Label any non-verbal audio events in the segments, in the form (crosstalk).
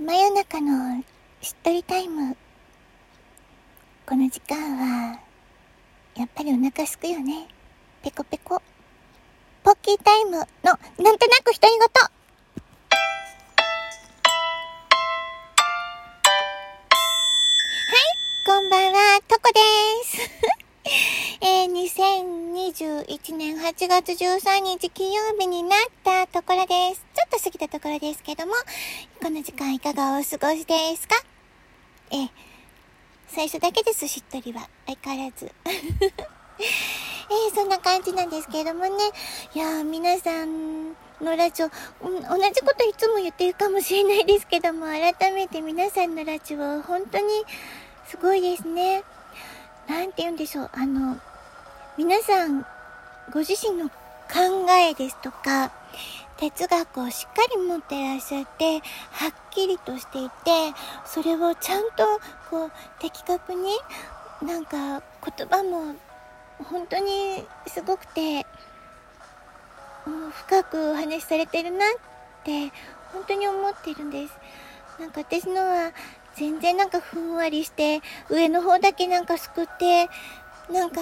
真夜中のしっとりタイム。この時間は、やっぱりお腹すくよね。ペコペコ。ポッキータイムの、なんとなく独り言。はい、こんばんは、トコです。(laughs) えー、2021年8月13日金曜日になったところです。ちょっと過ぎたところですけども、この時間いかがお過ごしですか？えー、最初だけです、しっとりは。相変わらず。(laughs) えー、そんな感じなんですけれどもね。いやー、皆さんのラジオ、同じこといつも言ってるかもしれないですけども、改めて皆さんのラジオ、本当にすごいですね。なんて言うんでしょう、あの、皆さん、ご自身の考えですとか、哲学をしっかり持ってらっしゃって、はっきりとしていて、それをちゃんと、こう、的確に、なんか、言葉も、本当にすごくて、深くお話しされてるなって、本当に思ってるんです。なんか私のは、全然なんかふんわりして、上の方だけなんかすくって、なんか、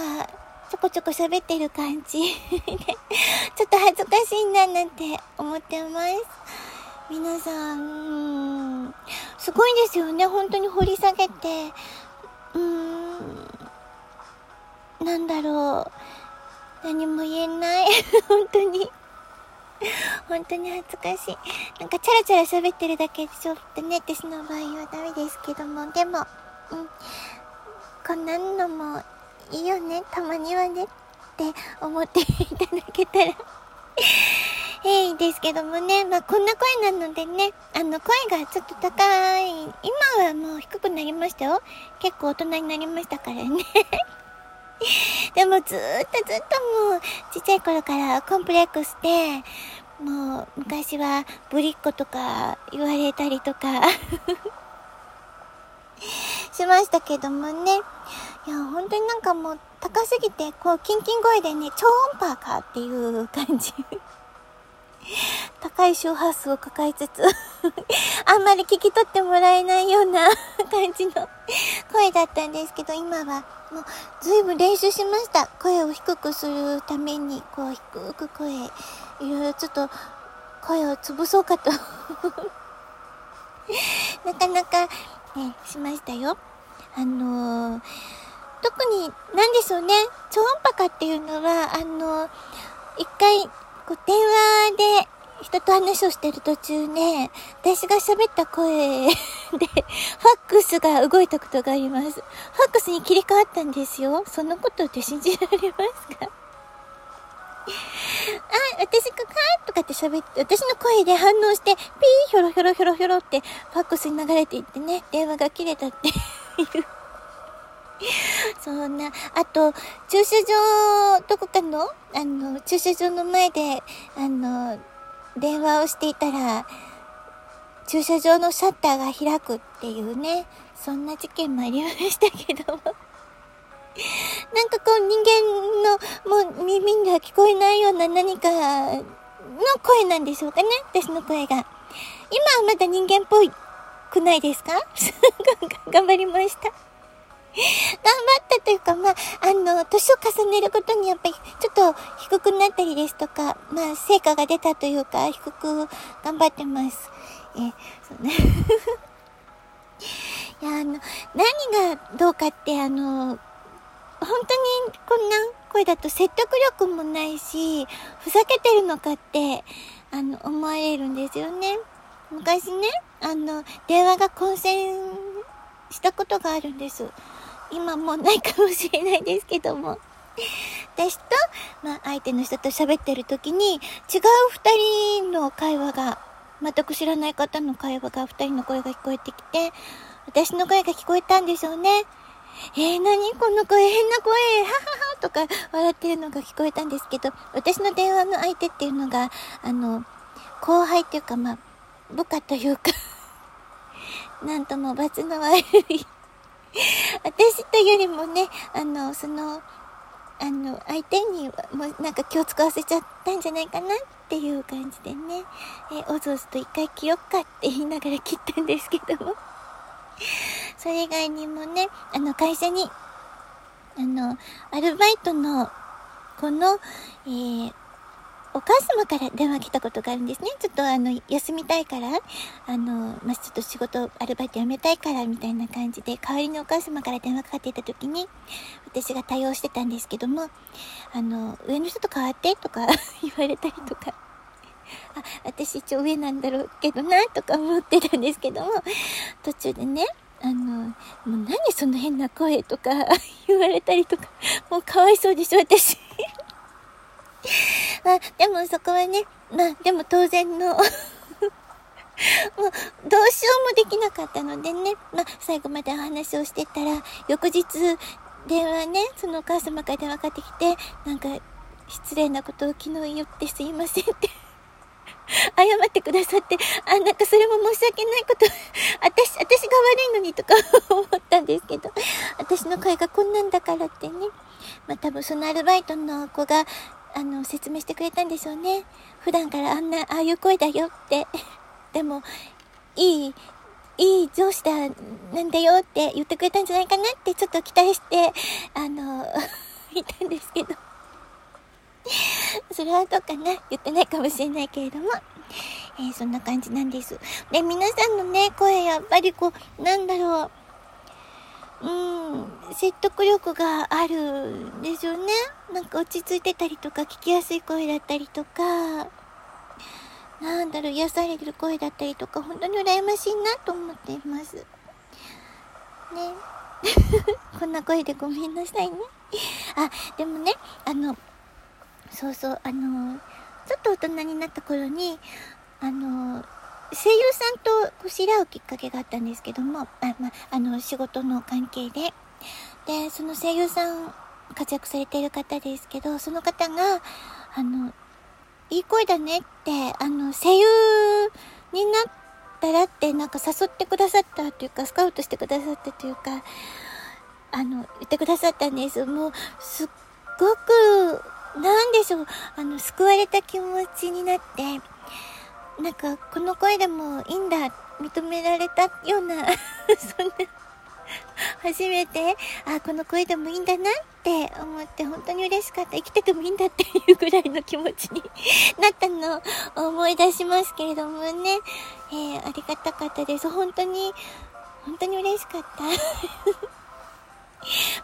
ちょこちょこ喋ってる感じ、(laughs) ちょっと恥ずかしいななんて思ってます。皆さん、すごいですよね。本当に掘り下げて、うーん、なんだろう。何も言えない。(laughs) 本当に。本当に恥ずかしい。なんかチャラチャラ喋ってるだけでちょっとね、私の場合はダメですけども、でも、うん、こんなのもいいよね、たまにはねって思っていただけたら。(laughs) えいですけどもね、まあこんな声なのでね、あの声がちょっと高い、今はもう低くなりましたよ。結構大人になりましたからね。(laughs) でもずっとずっともうちっちゃい頃からコンプレックスで、もう昔はぶりっ子とか言われたりとか。(laughs) しましたけどもね。いや、本当になんかもう高すぎて、こう、キンキン声でね、超音波かっていう感じ (laughs) 高い周波数を抱えつつ (laughs) あんまり聞き取ってもらえないような (laughs) 感じの声だったんですけど、今はもう随分練習しました。声を低くするために、こう低く声、いろいろちょっと声を潰そうかとなかなかね、しましたよ。あのー、特に、なんでしょうね、超音波かっていうのは、あのー、一回、こう、電話で人と話をしてる途中ね、私が喋った声 (laughs) で、ファックスが動いたことがあります。ファックスに切り替わったんですよ。そんなことって信じられますか？あ、私がカーとかって喋って、私の声で反応して、ピーヒョロヒョロヒョロヒョロってファックスに流れていってね、電話が切れたっていう。(laughs) そんな、あと、駐車場、どこかの？あの、駐車場の前で、あの、電話をしていたら、駐車場のシャッターが開くっていうね、そんな事件もありましたけども。こう人間のもう耳には聞こえないような何かの声なんでしょうかね私の声が。今はまだ人間っぽいくないですか？(laughs) 頑張りました。頑張ったというか、まあ、あの、年を重ねることにやっぱりちょっと低くなったりですとか、まあ、成果が出たというか、低く頑張ってます。え、そうね。(laughs) いや、あの、何がどうかって、あの、本当にこんな声だと説得力もないし、ふざけてるのかって、あの、思われるんですよね。昔ね、あの、電話が混戦したことがあるんです。今もうないかもしれないですけども。私と、まあ、相手の人と喋ってる時に、違う二人の会話が、全く知らない方の会話が、二人の声が聞こえてきて、私の声が聞こえたんでしょうね。えー、何？この声、変な声、はははとか笑ってるのが聞こえたんですけど、私の電話の相手っていうのが、あの、後輩っていうか、まあ、部下というか (laughs) なんとも罰の悪い。私というよりもね、あの、その、あの、相手にもうなんか気を使わせちゃったんじゃないかなっていう感じでね、えおずおずと一回着よっかって言いながら切ったんですけども。それ以外にもね、あの、会社に、あの、アルバイトのこの、えー、お母様から電話来たことがあるんですね。ちょっとあの、休みたいから、あの、まあ、ちょっと仕事、アルバイト辞めたいから、みたいな感じで、代わりにお母様から電話かかっていた時に、私が対応してたんですけども、あの、上の人と変わってとか (laughs) 言われたりとか、あ、私一応上なんだろうけどな、とか思ってたんですけども、途中でね、あの、もう何その変な声とか (laughs) 言われたりとか、もうかわいそうでしょ、私。(laughs) まあ、でもそこはね、まあ、でも当然の (laughs) もう、どうしようもできなかったのでね、まあ、最後までお話をしてたら、翌日、電話ね、そのお母様から電話かかってきて、なんか、失礼なことを昨日言ってすいませんって。謝ってくださって、あ、なんかそれも申し訳ないこと、私、私が悪いのにとか (laughs) 思ったんですけど、私の声がこんなんだからってね。まあ多分そのアルバイトの子が、あの、説明してくれたんでしょうね。普段からあんな、ああいう声だよって。(laughs) でも、いい、いい上司だ、なんだよって言ってくれたんじゃないかなってちょっと期待して、あの、(laughs) いたんですけど。(laughs) それはどうかな言ってないかもしれないけれども。えー、そんな感じなんです。で、皆さんのね、声、やっぱりこう、なんだろう。うん、説得力があるんですよね。なんか落ち着いてたりとか、聞きやすい声だったりとか、なんだろう、癒される声だったりとか、本当に羨ましいなと思っています。ね。(laughs) こんな声でごめんなさいね。あ、でもね、あの、そうそうあのちょっと大人になった頃にあの声優さんとこう知り合うきっかけがあったんですけどもあ、まあの仕事の関係で。でその声優さん活躍されている方ですけどその方があのいい声だねってあの声優になったらってなんか誘ってくださったというかスカウトしてくださったというかあの言ってくださったんです。もうすっごくなんでしょう、あの、救われた気持ちになって、なんか、この声でもいいんだ、認められたような (laughs) そんな初めて、あ、この声でもいいんだなって思って、本当に嬉しかった。生きててもいいんだっていうぐらいの気持ちになったのを思い出しますけれどもね、えー、ありがたかったです。本当に、本当に嬉しかった (laughs)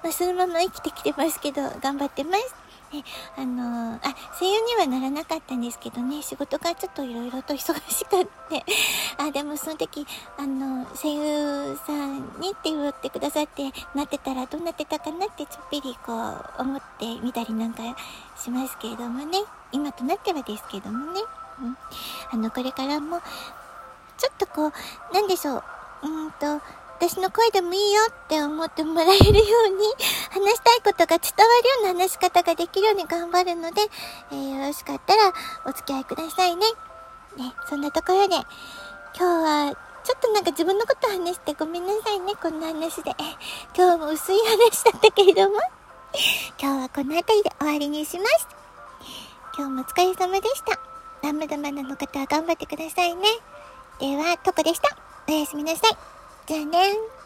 まあ、そのまま生きてきてますけど、頑張ってます。ね、あのー、あ、声優にはならなかったんですけどね、仕事がちょっといろいろと忙しかって、(laughs) あ、でもその時、あの、声優さんにって言ってくださってなってたらどうなってたかなってちょっぴりこう思ってみたりなんかしますけれどもね、今となってはですけどもね、うん、あの、これからも、ちょっとこう、なんでしょう、うんと、私の声でもいいよって思ってもらえるように、(laughs) 話したいことが伝わるような話し方ができるように頑張るので、えー、よろしかったらお付き合いくださいね。ね、そんなところで、今日は、ちょっとなんか自分のこと話してごめんなさいね、こんな話で。今日も薄い話だったけれども、今日はこの辺りで終わりにします。今日もお疲れ様でした。ラムダマナの方は頑張ってくださいね。では、トコでした。おやすみなさい。じゃあね